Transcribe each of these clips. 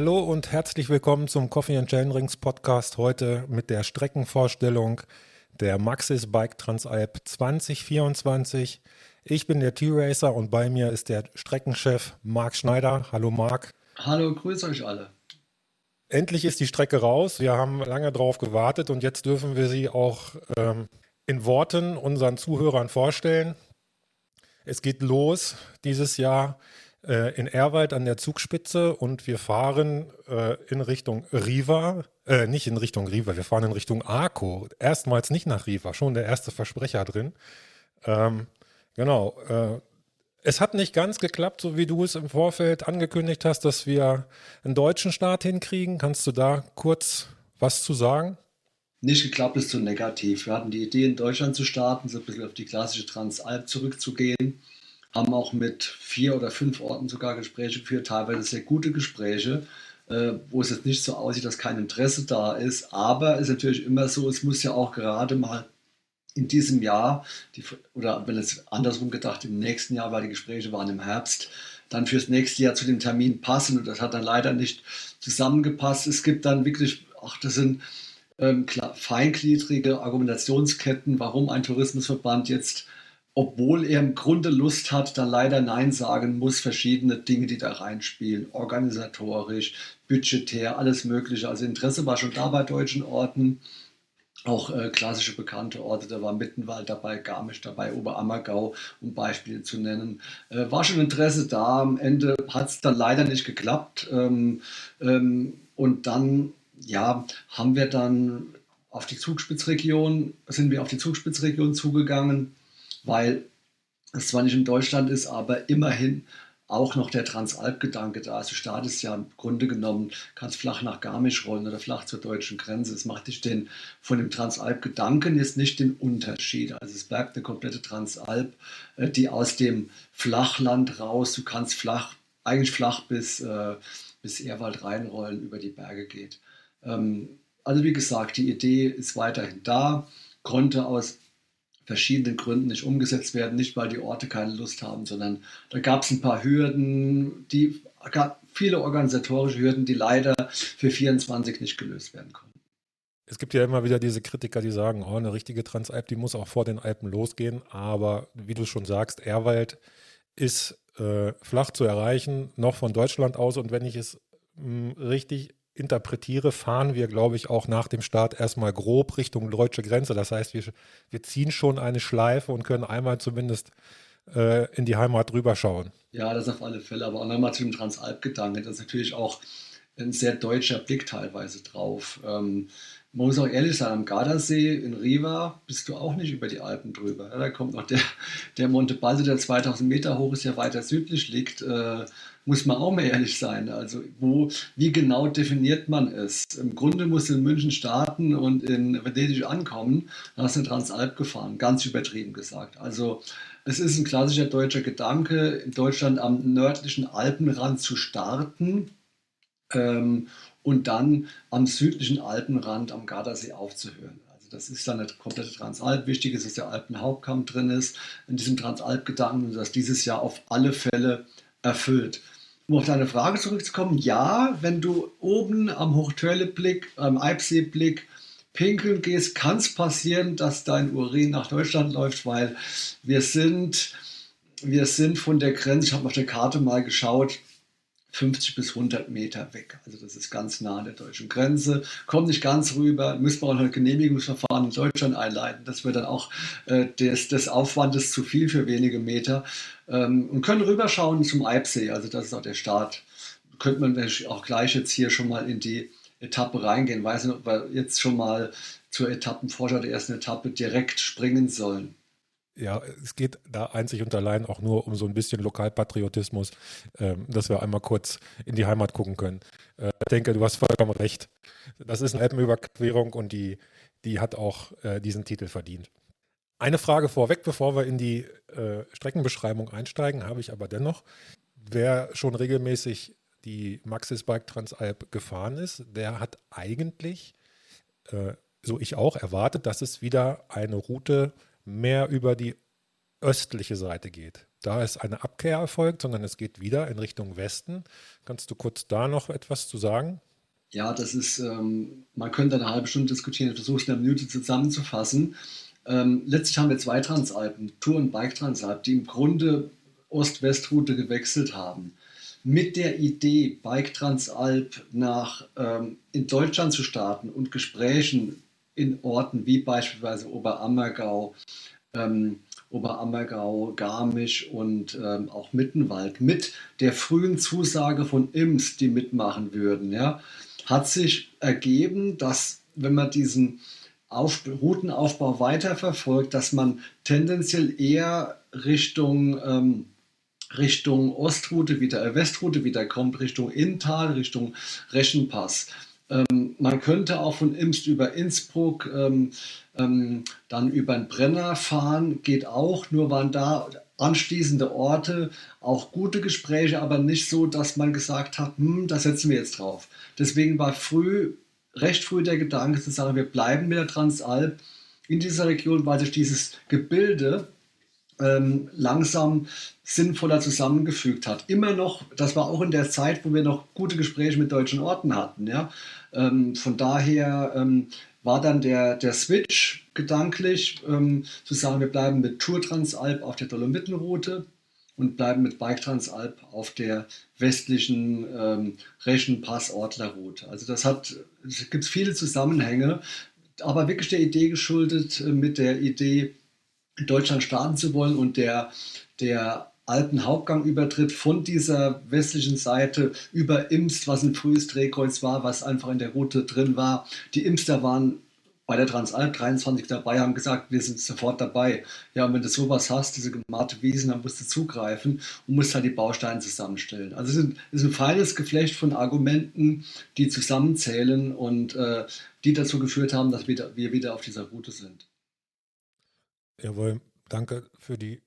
Hallo und herzlich willkommen zum Coffee and Chain Rings Podcast heute mit der Streckenvorstellung der Maxis Bike Transalp 2024. Ich bin der T-Racer und bei mir ist der Streckenchef Marc Schneider. Hallo Marc. Hallo, grüß euch alle. Endlich ist die Strecke raus. Wir haben lange drauf gewartet und jetzt dürfen wir sie auch ähm, in Worten unseren Zuhörern vorstellen. Es geht los dieses Jahr äh, in Erwald an der Zugspitze und wir fahren äh, in Richtung Riva, äh, nicht in Richtung Riva, wir fahren in Richtung Arco. Erstmals nicht nach Riva, schon der erste Versprecher drin. Ähm, genau. Äh, es hat nicht ganz geklappt, so wie du es im Vorfeld angekündigt hast, dass wir einen deutschen Start hinkriegen. Kannst du da kurz was zu sagen? Nicht geklappt ist zu negativ. Wir hatten die Idee, in Deutschland zu starten, so ein bisschen auf die klassische Transalp zurückzugehen haben auch mit vier oder fünf Orten sogar Gespräche geführt, teilweise sehr gute Gespräche, äh, wo es jetzt nicht so aussieht, dass kein Interesse da ist. Aber es ist natürlich immer so, es muss ja auch gerade mal in diesem Jahr, die, oder wenn es andersrum gedacht, im nächsten Jahr, weil die Gespräche waren im Herbst, dann fürs nächste Jahr zu dem Termin passen. Und das hat dann leider nicht zusammengepasst. Es gibt dann wirklich, ach, das sind ähm, klar, feingliedrige Argumentationsketten, warum ein Tourismusverband jetzt obwohl er im Grunde Lust hat, dann leider Nein sagen muss, verschiedene Dinge, die da reinspielen, organisatorisch, budgetär, alles Mögliche. Also Interesse war schon da bei deutschen Orten, auch äh, klassische bekannte Orte, da war Mittenwald dabei, Garmisch dabei, Oberammergau, um Beispiele zu nennen. Äh, war schon Interesse da, am Ende hat es dann leider nicht geklappt. Ähm, ähm, und dann, ja, haben wir dann auf die Zugspitzregion, sind wir auf die Zugspitzregion zugegangen weil es zwar nicht in Deutschland ist, aber immerhin auch noch der Transalp-Gedanke da ist. Du startest ja im Grunde genommen, kannst flach nach Garmisch rollen oder flach zur deutschen Grenze. Es macht dich den, von dem Transalp-Gedanken jetzt nicht den Unterschied. Also es bleibt eine komplette Transalp, äh, die aus dem Flachland raus, du kannst flach, eigentlich flach bis, äh, bis Ehrwald reinrollen, über die Berge geht. Ähm, also wie gesagt, die Idee ist weiterhin da, konnte aus verschiedenen Gründen nicht umgesetzt werden. Nicht, weil die Orte keine Lust haben, sondern da gab es ein paar Hürden, die gab viele organisatorische Hürden, die leider für 24 nicht gelöst werden konnten. Es gibt ja immer wieder diese Kritiker, die sagen, oh, eine richtige Transalp, die muss auch vor den Alpen losgehen. Aber wie du schon sagst, Erwald ist äh, flach zu erreichen, noch von Deutschland aus. Und wenn ich es mh, hm, richtig interpretiere, fahren wir, glaube ich, auch nach dem Start erstmal grob Richtung deutsche Grenze. Das heißt, wir, wir ziehen schon eine Schleife und können einmal zumindest äh, in die Heimat drüber schauen. Ja, das auf alle Fälle. Aber auch nochmal zu dem Transalp-Gedanken. Das ist natürlich auch ein sehr deutscher Blick teilweise drauf. Ähm, man muss auch ehrlich sein, am Gardasee in Riva bist du auch nicht über die Alpen drüber. Da kommt noch der, der Monte Balse, der 2000 Meter hoch ist, ja weiter südlich liegt. Äh, muss man auch mal ehrlich sein. Also wo, wie genau definiert man es? Im Grunde muss in München starten und in Venedig ankommen. Da hast du Transalp gefahren, ganz übertrieben gesagt. Also es ist ein klassischer deutscher Gedanke, in Deutschland am nördlichen Alpenrand zu starten ähm, und dann am südlichen Alpenrand am Gardasee aufzuhören. Also das ist dann eine komplette Transalp. Wichtig ist, dass der Alpenhauptkamm drin ist in diesem Transalp-Gedanken und das dieses Jahr auf alle Fälle erfüllt. Um auf deine Frage zurückzukommen, ja, wenn du oben am Hochtörleblick, am Eibseeblick pinkeln gehst, kann es passieren, dass dein Urin nach Deutschland läuft, weil wir sind, wir sind von der Grenze, ich habe auf der Karte mal geschaut, 50 bis 100 Meter weg. Also das ist ganz nah an der deutschen Grenze. Kommt nicht ganz rüber, müssen wir auch ein Genehmigungsverfahren in Deutschland einleiten. Das wird dann auch äh, des, des Aufwandes zu viel für wenige Meter. Ähm, und können rüberschauen zum Eibsee. Also das ist auch der Start. Könnte man auch gleich jetzt hier schon mal in die Etappe reingehen. Weiß nicht, ob wir jetzt schon mal zur Etappenvorschau der ersten Etappe direkt springen sollen ja, es geht da einzig und allein auch nur um so ein bisschen Lokalpatriotismus, ähm, dass wir einmal kurz in die Heimat gucken können. Äh, ich denke, du hast vollkommen recht. Das ist eine Alpenüberquerung und die, die hat auch äh, diesen Titel verdient. Eine Frage vorweg, bevor wir in die äh, Streckenbeschreibung einsteigen, habe ich aber dennoch. Wer schon regelmäßig die Maxis Bike Transalp gefahren ist, der hat eigentlich, äh, so ich auch, erwartet, dass es wieder eine Route mehr über die östliche Seite geht. da ist eine Abkehr erfolgt, sondern es geht wieder in Richtung Westen. Kannst du kurz da noch etwas zu sagen? Ja, das ist, ähm, man könnte eine halbe Stunde diskutieren, ich versuche es in einer Minute zusammenzufassen. Ähm, letztlich haben wir zwei Transalpen, Tour- und Bike-Transalp, die im Grunde Ost-West-Route gewechselt haben. Mit der Idee, Bike Transalp nach ähm, in Deutschland zu starten und Gesprächen in Orten wie beispielsweise Oberammergau, ähm, Oberammergau, Garmisch und ähm, auch Mittenwald mit der frühen Zusage von IMS, die mitmachen würden, ja, hat sich ergeben, dass wenn man diesen auf, Routenaufbau weiterverfolgt, dass man tendenziell eher Richtung, ähm, Richtung Ostroute wieder, äh, Westroute wieder kommt, Richtung Inntal, Richtung Reschenpass. Ähm, man könnte auch von Imst über Innsbruck, ähm, ähm, dann über den Brenner fahren, geht auch, nur waren da anschließende Orte, auch gute Gespräche, aber nicht so, dass man gesagt hat, hm, da setzen wir jetzt drauf. Deswegen war früh recht früh der Gedanke zu sagen, wir bleiben mit der Transalp in dieser Region, weil sich dieses Gebilde langsam sinnvoller zusammengefügt hat. Immer noch, das war auch in der Zeit, wo wir noch gute Gespräche mit deutschen Orten hatten. Ja? Ähm, von daher ähm, war dann der, der Switch gedanklich, ähm, zu sagen, wir bleiben mit Tour Transalp auf der Dolomitenroute und bleiben mit Bike Transalp auf der westlichen ähm, Reschenpass-Ortler-Route. Also das hat, es gibt viele Zusammenhänge, aber wirklich der Idee geschuldet, äh, mit der Idee, Deutschland starten zu wollen und der, der alten Hauptgangübertritt von dieser westlichen Seite über Imst, was ein frühes Drehkreuz war, was einfach in der Route drin war. Die Imster waren bei der Transalp 23 dabei, haben gesagt, wir sind sofort dabei. Ja, und wenn du sowas hast, diese gemalte Wiesen, dann musst du zugreifen und musst halt die Bausteine zusammenstellen. Also es ist ein feines Geflecht von Argumenten, die zusammenzählen und äh, die dazu geführt haben, dass wir, wir wieder auf dieser Route sind. Jawohl, danke für die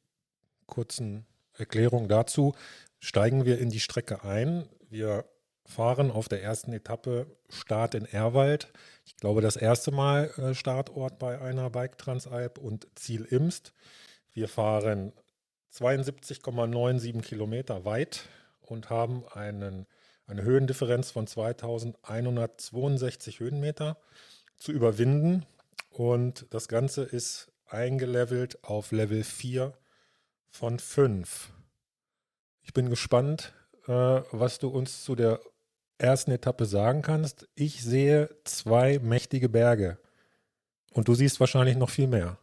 kurzen Erklärungen dazu. Steigen wir in die Strecke ein. Wir fahren auf der ersten Etappe Start in Erwald. Ich glaube, das erste Mal äh, Startort bei einer Bike Transalp und Ziel Imst. Wir fahren 72,97 Kilometer weit und haben einen, eine Höhendifferenz von 2162 Höhenmeter zu überwinden. Und das Ganze ist eingelevelt auf Level 4 von 5. Ich bin gespannt, äh, was du uns zu der ersten Etappe sagen kannst. Ich sehe zwei mächtige Berge und du siehst wahrscheinlich noch viel mehr.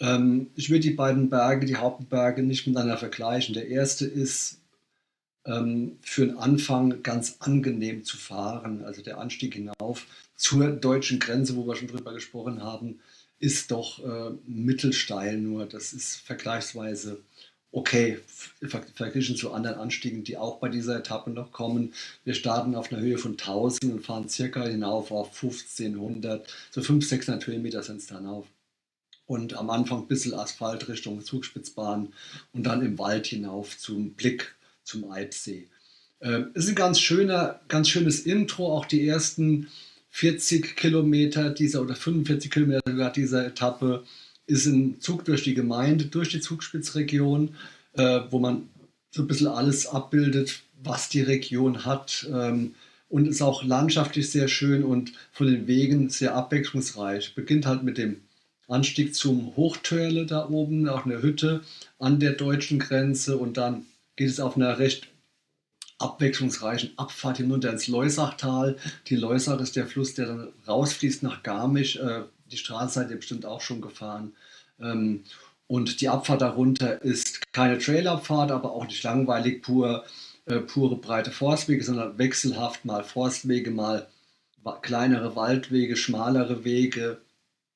Ähm, ich würde die beiden Berge, die Hauptberge, nicht miteinander vergleichen. Der erste ist ähm, für den Anfang ganz angenehm zu fahren. Also der Anstieg hinauf zur deutschen Grenze, wo wir schon drüber gesprochen haben, ist doch äh, mittelsteil nur. Das ist vergleichsweise okay verglichen zu anderen Anstiegen, die auch bei dieser Etappe noch kommen. Wir starten auf einer Höhe von 1000 und fahren circa hinauf auf 1500, so 500, 600 Höhenmeter sind es dann auf. Und am Anfang ein bisschen Asphalt Richtung Zugspitzbahn und dann im Wald hinauf zum Blick zum Alpsee. Ähm, ist ein ganz schöner, ganz schönes Intro, auch die ersten 40 Kilometer dieser oder 45 Kilometer sogar dieser Etappe ist ein Zug durch die Gemeinde, durch die Zugspitzregion, äh, wo man so ein bisschen alles abbildet, was die Region hat. Ähm, und ist auch landschaftlich sehr schön und von den Wegen sehr abwechslungsreich. Beginnt halt mit dem Anstieg zum Hochtörle da oben, auch eine Hütte an der deutschen Grenze und dann geht es auf einer recht abwechslungsreichen Abfahrt hinunter ins Leusachtal. Die Leusach ist der Fluss, der dann rausfließt nach Garmisch. Äh, die Straße seid ihr bestimmt auch schon gefahren. Ähm, und die Abfahrt darunter ist keine Trailabfahrt, aber auch nicht langweilig, pur, äh, pure breite Forstwege, sondern wechselhaft mal Forstwege, mal kleinere Waldwege, schmalere Wege.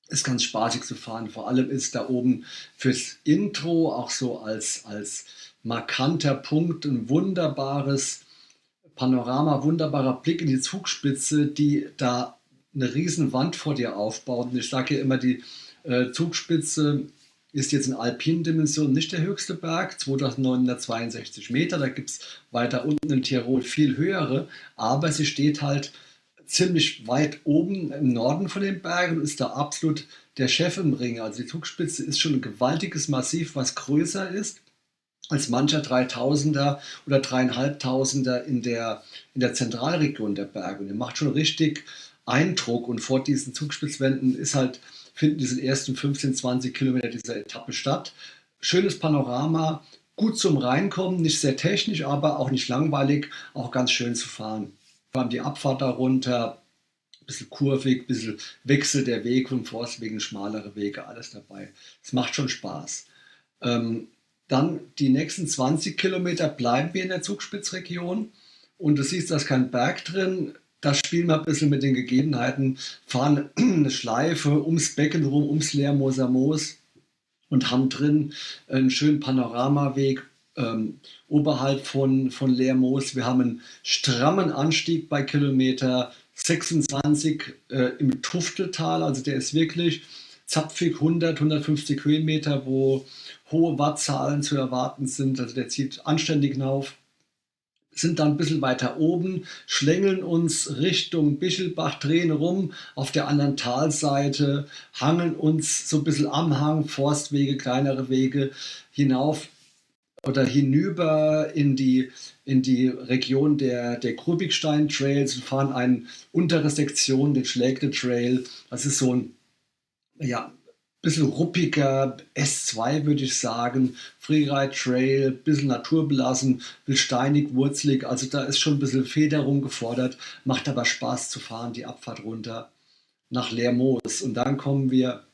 Ist ganz spaßig zu fahren. Vor allem ist da oben fürs Intro auch so als, als markanter Punkt ein wunderbares Panorama, wunderbarer Blick in die Zugspitze, die da eine riesen Wand vor dir aufbaut. Und ich sage ja immer, die äh, Zugspitze ist jetzt in alpinen Dimensionen nicht der höchste Berg, 2962 Meter. Da gibt es weiter unten in Tirol viel höhere, aber sie steht halt ziemlich weit oben im Norden von den Bergen und ist da absolut der Chef im Ring. Also die Zugspitze ist schon ein gewaltiges Massiv, was größer ist als mancher 3000er oder 3500er in der, in der Zentralregion der Berge. Und er macht schon richtig Eindruck. Und vor diesen Zugspitzwänden ist halt, finden diese ersten 15, 20 Kilometer dieser Etappe statt. Schönes Panorama, gut zum Reinkommen, nicht sehr technisch, aber auch nicht langweilig, auch ganz schön zu fahren. Wir haben die Abfahrt darunter, ein bisschen kurvig, ein bisschen Wechsel der Weg vom Forstwegen, schmalere Wege, alles dabei. Es macht schon Spaß. Ähm, dann die nächsten 20 Kilometer bleiben wir in der Zugspitzregion und du siehst, da ist kein Berg drin. Da spielen wir ein bisschen mit den Gegebenheiten, fahren eine Schleife ums Becken rum, ums Leermoser Moos und haben drin einen schönen Panoramaweg ähm, oberhalb von, von Leermoos. Wir haben einen strammen Anstieg bei Kilometer 26 äh, im Tufteltal, also der ist wirklich zapfig 100, 150 Höhenmeter, wo hohe Wattzahlen zu erwarten sind. Also der zieht anständig hinauf. Sind dann ein bisschen weiter oben, schlängeln uns Richtung Bichelbach, drehen rum auf der anderen Talseite, hangeln uns so ein bisschen am Hang, Forstwege, kleinere Wege hinauf oder hinüber in die, in die Region der, der Grubigstein Trails und fahren eine untere Sektion, den Schlägte Trail. Das ist so ein ja, bisschen ruppiger S2, würde ich sagen. Freeride Trail, bisschen naturbelassen, bisschen steinig, wurzelig. Also da ist schon ein bisschen Federung gefordert, macht aber Spaß zu fahren, die Abfahrt runter nach Lermoos. Und dann kommen wir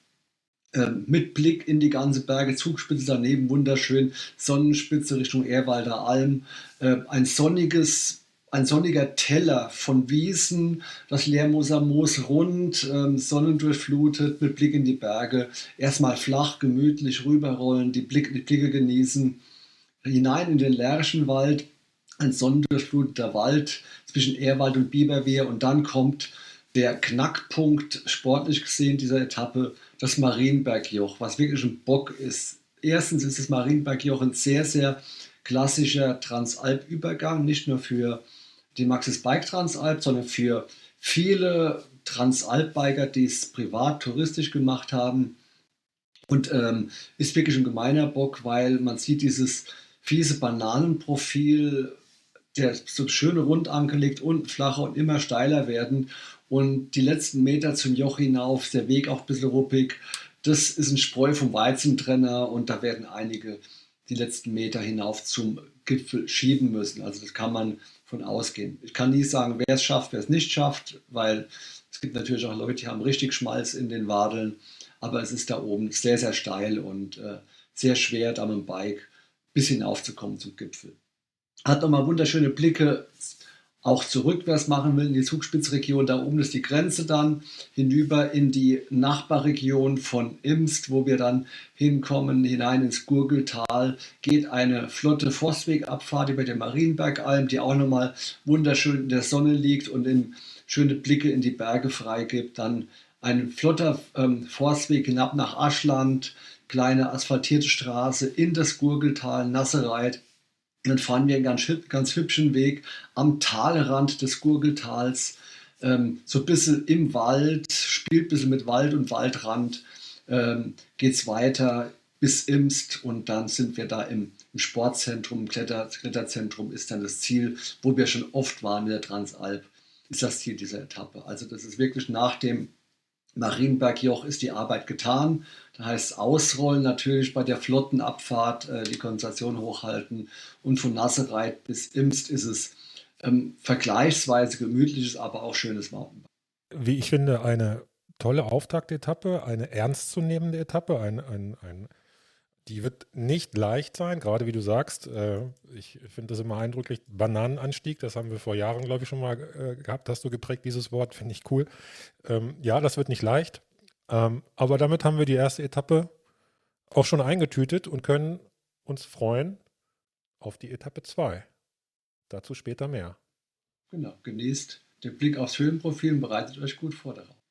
äh, mit Blick in die ganze Berge, Zugspitze daneben, wunderschön, Sonnenspitze Richtung Ehrwalder Alm. Äh, ein sonniges ein sonniger Teller von Wiesen, das Leermoser Moos rund, ähm, sonnendurchflutet, mit Blick in die Berge. Erstmal flach, gemütlich rüberrollen, die, Blick, die Blicke genießen. Hinein in den Lärchenwald, ein sonnendurchfluteter Wald zwischen Ehrwald und Biberwehr. Und dann kommt der Knackpunkt, sportlich gesehen, dieser Etappe, das Marienbergjoch, was wirklich ein Bock ist. Erstens ist das Marienbergjoch ein sehr, sehr klassischer Transalpübergang, nicht nur für die Maxis Bike Transalp, sondern für viele Transalp-Biker, die es privat, touristisch gemacht haben. Und ähm, ist wirklich ein gemeiner Bock, weil man sieht dieses fiese Bananenprofil, der so schön rund angelegt, unten flacher und immer steiler werden. Und die letzten Meter zum Joch hinauf, der Weg auch ein bisschen ruppig. Das ist ein Spreu vom Weizentrenner und da werden einige die letzten Meter hinauf zum Gipfel schieben müssen. Also das kann man von ausgehen. Ich kann nie sagen, wer es schafft, wer es nicht schafft, weil es gibt natürlich auch Leute, die haben richtig Schmalz in den Wadeln, aber es ist da oben sehr, sehr steil und äh, sehr schwer, da mit dem Bike bis hinaufzukommen zum Gipfel. Hat nochmal wunderschöne Blicke auch zurück, wer machen will, in die Zugspitzregion. Da oben ist die Grenze dann hinüber in die Nachbarregion von Imst, wo wir dann hinkommen, hinein ins Gurgeltal, geht eine flotte Forstwegabfahrt über den Marienbergalm, die auch nochmal wunderschön in der Sonne liegt und in schöne Blicke in die Berge freigibt. Dann ein flotter ähm, Forstweg hinab nach Aschland, kleine asphaltierte Straße in das Gurgeltal, Nassereit dann fahren wir einen ganz, ganz hübschen Weg am Talrand des Gurgeltals, ähm, so ein bisschen im Wald, spielt ein bisschen mit Wald und Waldrand, ähm, geht es weiter bis Imst und dann sind wir da im, im Sportzentrum, Kletter, Kletterzentrum ist dann das Ziel, wo wir schon oft waren mit der Transalp, ist das Ziel dieser Etappe. Also das ist wirklich nach dem Marienbergjoch ist die Arbeit getan. Da heißt es ausrollen natürlich bei der Flottenabfahrt, äh, die Konzentration hochhalten. Und von Nassereit bis Imst ist es ähm, vergleichsweise gemütliches, aber auch schönes Mountainbike. Wie ich finde, eine tolle Auftaktetappe, eine ernstzunehmende Etappe, ein, ein, ein die wird nicht leicht sein, gerade wie du sagst. Äh, ich finde das immer eindrücklich. Bananenanstieg, das haben wir vor Jahren, glaube ich, schon mal äh, gehabt. Hast du geprägt, dieses Wort, finde ich cool. Ähm, ja, das wird nicht leicht. Ähm, aber damit haben wir die erste Etappe auch schon eingetütet und können uns freuen auf die Etappe 2. Dazu später mehr. Genau, genießt den Blick aufs Höhenprofil und bereitet euch gut vor darauf.